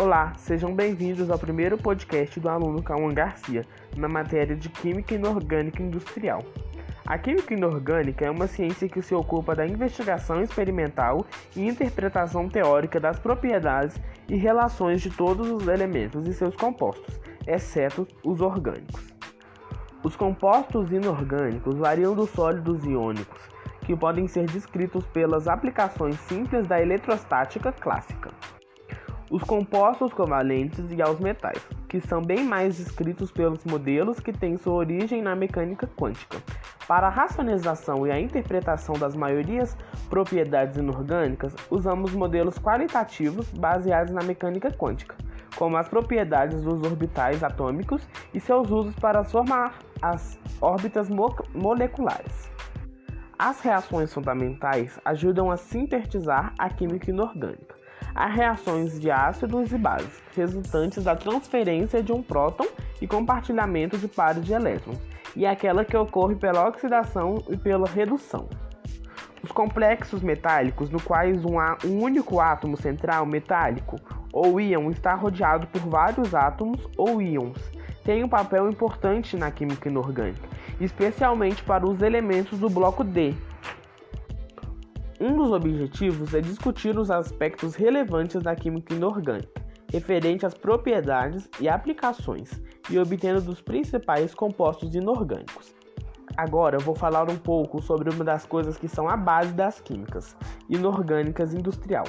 Olá, sejam bem-vindos ao primeiro podcast do aluno Cauã Garcia, na matéria de Química Inorgânica Industrial. A química inorgânica é uma ciência que se ocupa da investigação experimental e interpretação teórica das propriedades e relações de todos os elementos e seus compostos, exceto os orgânicos. Os compostos inorgânicos variam dos sólidos iônicos, que podem ser descritos pelas aplicações simples da eletrostática clássica os compostos covalentes e aos metais, que são bem mais descritos pelos modelos que têm sua origem na mecânica quântica. Para a racionalização e a interpretação das maiorias propriedades inorgânicas, usamos modelos qualitativos baseados na mecânica quântica, como as propriedades dos orbitais atômicos e seus usos para formar as órbitas mo moleculares. As reações fundamentais ajudam a sintetizar a química inorgânica a reações de ácidos e bases, resultantes da transferência de um próton e compartilhamento de pares de elétrons, e aquela que ocorre pela oxidação e pela redução. Os complexos metálicos, no quais um, um único átomo central metálico ou íon está rodeado por vários átomos ou íons, têm um papel importante na química inorgânica, especialmente para os elementos do bloco D, um dos objetivos é discutir os aspectos relevantes da química inorgânica, referente às propriedades e aplicações, e obtendo dos principais compostos inorgânicos. Agora eu vou falar um pouco sobre uma das coisas que são a base das químicas inorgânicas industrial,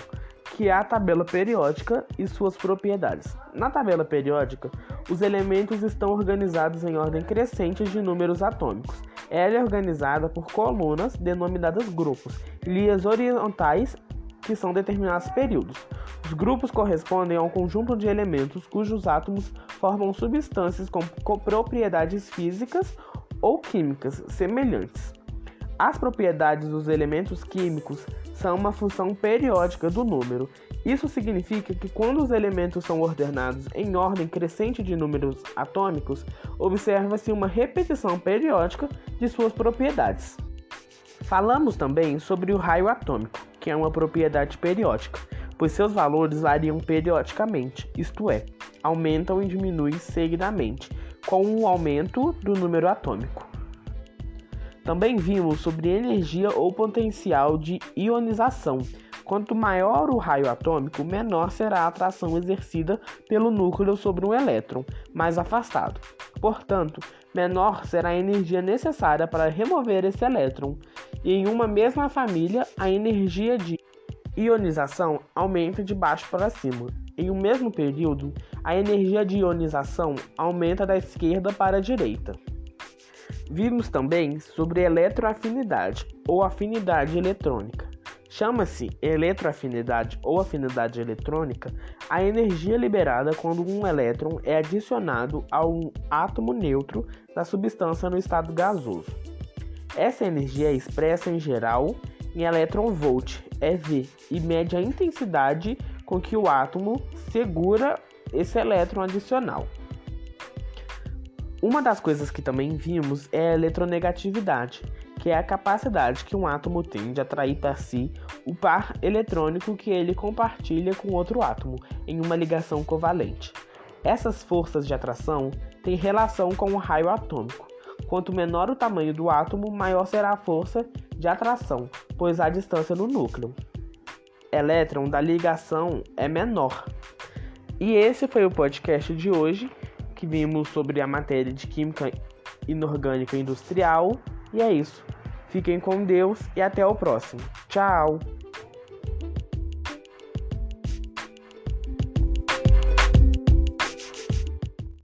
que é a tabela periódica e suas propriedades. Na tabela periódica, os elementos estão organizados em ordem crescente de números atômicos. Ela é organizada por colunas denominadas grupos, linhas horizontais que são determinados períodos. Os grupos correspondem a um conjunto de elementos cujos átomos formam substâncias com, propriedades físicas ou químicas semelhantes. As propriedades dos elementos químicos são uma função periódica do número. Isso significa que quando os elementos são ordenados em ordem crescente de números atômicos, observa-se uma repetição periódica de suas propriedades. Falamos também sobre o raio atômico, que é uma propriedade periódica, pois seus valores variam periodicamente, isto é, aumentam e diminuem seguidamente, com o aumento do número atômico. Também vimos sobre energia ou potencial de ionização. Quanto maior o raio atômico, menor será a atração exercida pelo núcleo sobre um elétron mais afastado. Portanto, menor será a energia necessária para remover esse elétron. E em uma mesma família, a energia de ionização aumenta de baixo para cima. Em um mesmo período, a energia de ionização aumenta da esquerda para a direita. Vimos também sobre eletroafinidade ou afinidade eletrônica. Chama-se eletroafinidade ou afinidade eletrônica a energia liberada quando um elétron é adicionado a um átomo neutro da substância no estado gasoso. Essa energia é expressa em geral em elétron-volt, EV, e mede a intensidade com que o átomo segura esse elétron adicional. Uma das coisas que também vimos é a eletronegatividade, que é a capacidade que um átomo tem de atrair para si o par eletrônico que ele compartilha com outro átomo em uma ligação covalente. Essas forças de atração têm relação com o raio atômico. Quanto menor o tamanho do átomo, maior será a força de atração, pois há distância no núcleo. Elétron da ligação é menor. E esse foi o podcast de hoje que vimos sobre a matéria de Química Inorgânica Industrial. E é isso. Fiquem com Deus e até o próximo. Tchau!